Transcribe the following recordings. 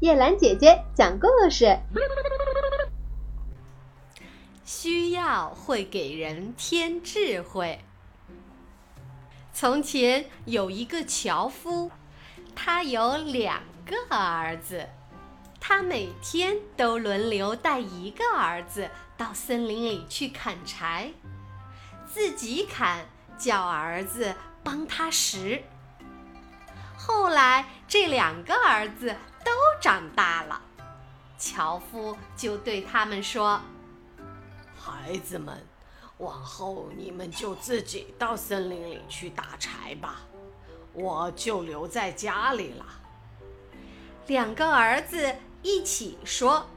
叶兰姐姐讲故事。需要会给人添智慧。从前有一个樵夫，他有两个儿子，他每天都轮流带一个儿子到森林里去砍柴，自己砍，叫儿子帮他拾。后来这两个儿子都长大了，樵夫就对他们说。孩子们，往后你们就自己到森林里去打柴吧，我就留在家里了。两个儿子一起说：“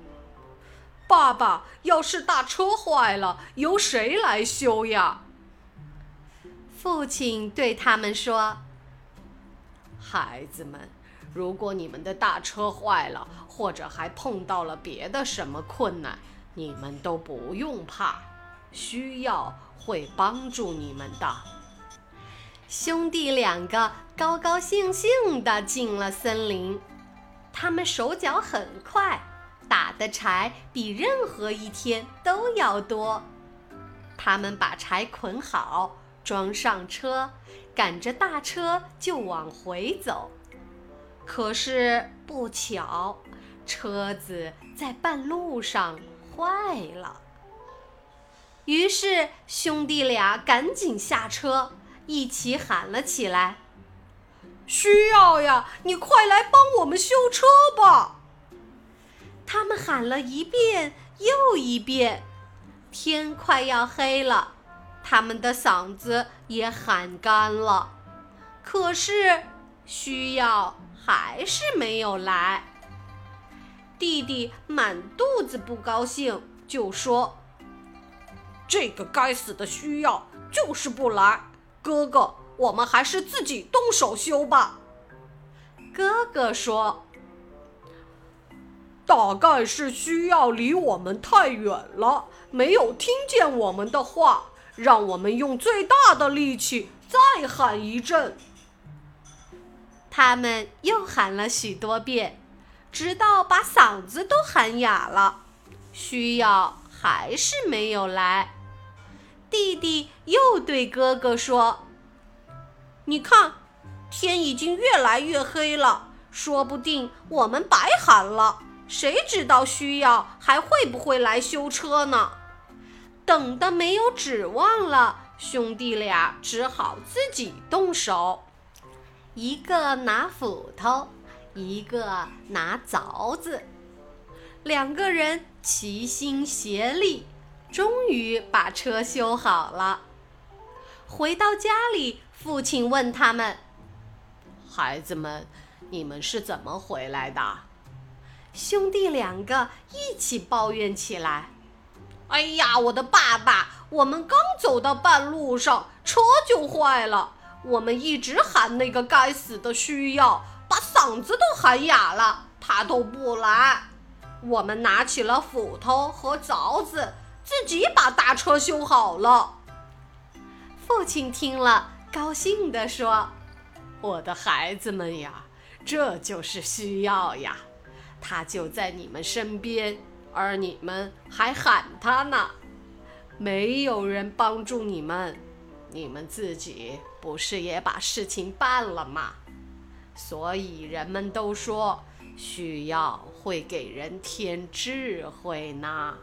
爸爸，要是大车坏了，由谁来修呀？”父亲对他们说：“孩子们，如果你们的大车坏了，或者还碰到了别的什么困难，你们都不用怕，需要会帮助你们的。兄弟两个高高兴兴地进了森林，他们手脚很快，打的柴比任何一天都要多。他们把柴捆好，装上车，赶着大车就往回走。可是不巧，车子在半路上。坏了。于是兄弟俩赶紧下车，一起喊了起来：“需要呀！你快来帮我们修车吧！”他们喊了一遍又一遍，天快要黑了，他们的嗓子也喊干了，可是需要还是没有来。弟弟满肚子不高兴，就说：“这个该死的需要就是不来。哥哥，我们还是自己动手修吧。”哥哥说：“大概是需要离我们太远了，没有听见我们的话，让我们用最大的力气再喊一阵。”他们又喊了许多遍。直到把嗓子都喊哑了，需要还是没有来。弟弟又对哥哥说：“你看，天已经越来越黑了，说不定我们白喊了。谁知道需要还会不会来修车呢？”等的没有指望了，兄弟俩只好自己动手，一个拿斧头。一个拿凿子，两个人齐心协力，终于把车修好了。回到家里，父亲问他们：“孩子们，你们是怎么回来的？”兄弟两个一起抱怨起来：“哎呀，我的爸爸，我们刚走到半路上，车就坏了。我们一直喊那个该死的需要。”把嗓子都喊哑了，他都不来。我们拿起了斧头和凿子，自己把大车修好了。父亲听了，高兴地说：“我的孩子们呀，这就是需要呀，他就在你们身边，而你们还喊他呢。没有人帮助你们，你们自己不是也把事情办了吗？”所以人们都说，需要会给人添智慧呢。